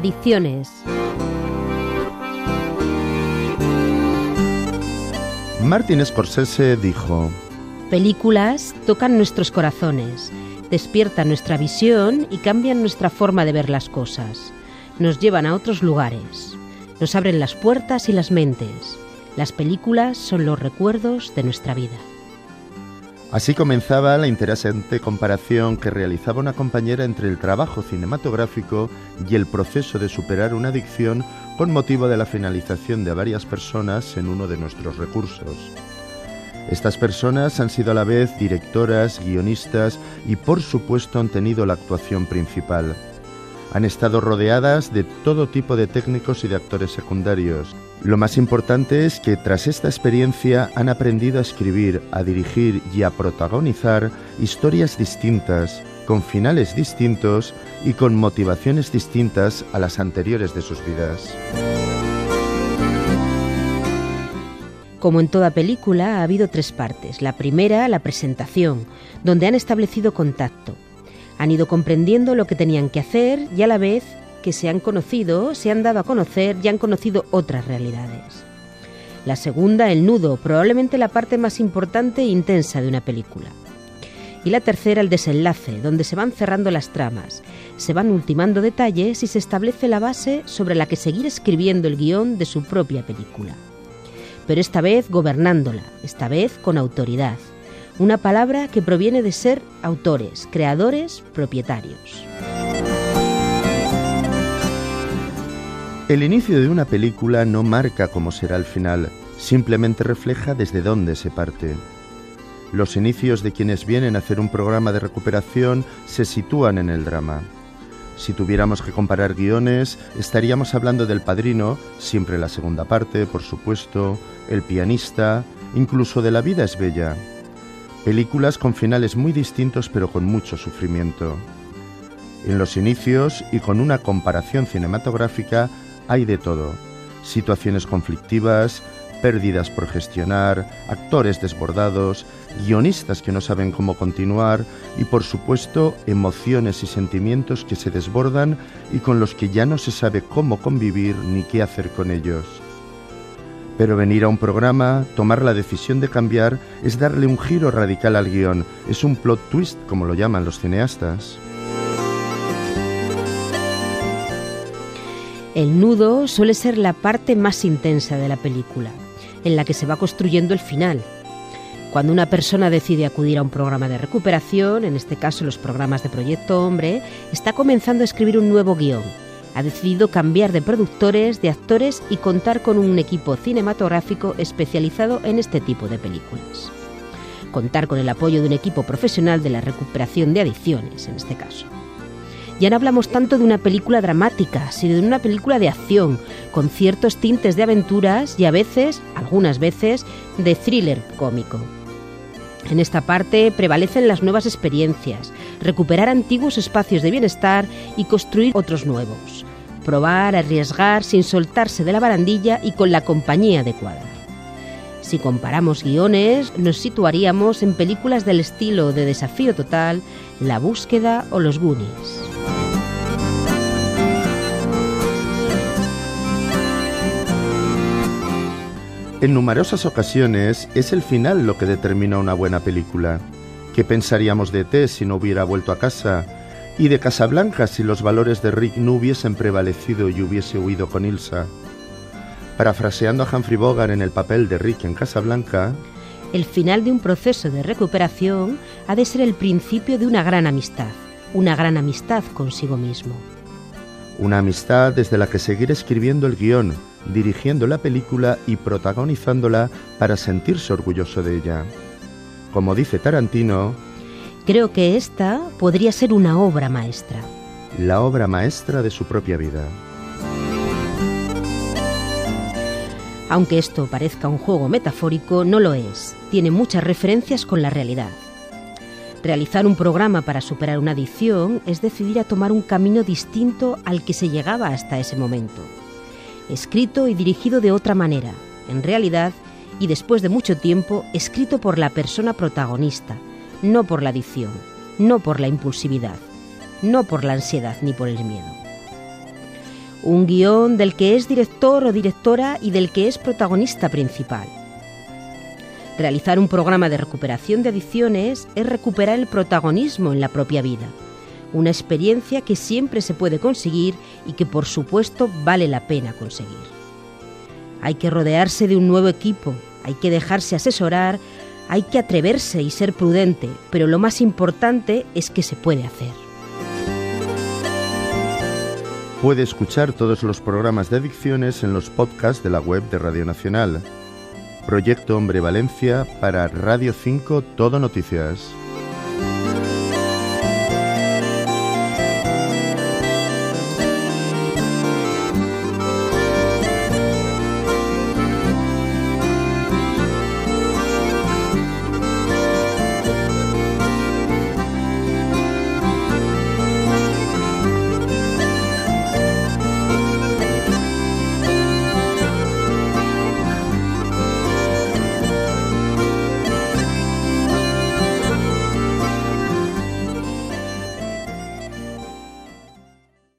Adicciones. Martin Scorsese dijo, Películas tocan nuestros corazones, despiertan nuestra visión y cambian nuestra forma de ver las cosas. Nos llevan a otros lugares, nos abren las puertas y las mentes. Las películas son los recuerdos de nuestra vida. Así comenzaba la interesante comparación que realizaba una compañera entre el trabajo cinematográfico y el proceso de superar una adicción con motivo de la finalización de varias personas en uno de nuestros recursos. Estas personas han sido a la vez directoras, guionistas y por supuesto han tenido la actuación principal. Han estado rodeadas de todo tipo de técnicos y de actores secundarios. Lo más importante es que tras esta experiencia han aprendido a escribir, a dirigir y a protagonizar historias distintas, con finales distintos y con motivaciones distintas a las anteriores de sus vidas. Como en toda película, ha habido tres partes. La primera, la presentación, donde han establecido contacto. Han ido comprendiendo lo que tenían que hacer y a la vez que se han conocido, se han dado a conocer y han conocido otras realidades. La segunda, el nudo, probablemente la parte más importante e intensa de una película. Y la tercera, el desenlace, donde se van cerrando las tramas, se van ultimando detalles y se establece la base sobre la que seguir escribiendo el guion de su propia película. Pero esta vez gobernándola, esta vez con autoridad, una palabra que proviene de ser autores, creadores, propietarios. El inicio de una película no marca cómo será el final, simplemente refleja desde dónde se parte. Los inicios de quienes vienen a hacer un programa de recuperación se sitúan en el drama. Si tuviéramos que comparar guiones, estaríamos hablando del Padrino, siempre la segunda parte, por supuesto, El pianista, incluso de La vida es bella. Películas con finales muy distintos pero con mucho sufrimiento. En los inicios y con una comparación cinematográfica hay de todo. Situaciones conflictivas, pérdidas por gestionar, actores desbordados, guionistas que no saben cómo continuar y por supuesto emociones y sentimientos que se desbordan y con los que ya no se sabe cómo convivir ni qué hacer con ellos. Pero venir a un programa, tomar la decisión de cambiar, es darle un giro radical al guion, es un plot twist, como lo llaman los cineastas. El nudo suele ser la parte más intensa de la película, en la que se va construyendo el final. Cuando una persona decide acudir a un programa de recuperación, en este caso los programas de Proyecto Hombre, está comenzando a escribir un nuevo guion, ha decidido cambiar de productores, de actores y contar con un equipo cinematográfico especializado en este tipo de películas. Contar con el apoyo de un equipo profesional de la recuperación de adicciones, en este caso. Ya no hablamos tanto de una película dramática, sino de una película de acción, con ciertos tintes de aventuras y a veces, algunas veces, de thriller cómico. En esta parte prevalecen las nuevas experiencias, recuperar antiguos espacios de bienestar y construir otros nuevos. Probar, arriesgar sin soltarse de la barandilla y con la compañía adecuada. Si comparamos guiones, nos situaríamos en películas del estilo de Desafío Total, La Búsqueda o Los Goonies. En numerosas ocasiones es el final lo que determina una buena película. ¿Qué pensaríamos de T si no hubiera vuelto a casa? Y de Casablanca si los valores de Rick no hubiesen prevalecido y hubiese huido con Ilsa. Parafraseando a Humphrey Bogart en el papel de Rick en Casablanca, el final de un proceso de recuperación ha de ser el principio de una gran amistad, una gran amistad consigo mismo. Una amistad desde la que seguir escribiendo el guion, dirigiendo la película y protagonizándola para sentirse orgulloso de ella. Como dice Tarantino, creo que esta podría ser una obra maestra. La obra maestra de su propia vida. Aunque esto parezca un juego metafórico, no lo es. Tiene muchas referencias con la realidad. Realizar un programa para superar una adicción es decidir a tomar un camino distinto al que se llegaba hasta ese momento. Escrito y dirigido de otra manera, en realidad, y después de mucho tiempo, escrito por la persona protagonista, no por la adicción, no por la impulsividad, no por la ansiedad ni por el miedo. un guion del que es director o directora y del que es protagonista principal. Realizar un programa de recuperación de adicciones es recuperar el protagonismo en la propia vida, una experiencia que siempre se puede conseguir y que por supuesto vale la pena conseguir. Hay que rodearse de un nuevo equipo, hay que dejarse asesorar, hay que atreverse y ser prudente, pero lo más importante es que se puede hacer. Puede escuchar todos los programas de adicciones en los podcasts de la web de Radio Nacional. Proyecto Hombre Valencia para Radio 5 Todo Noticias.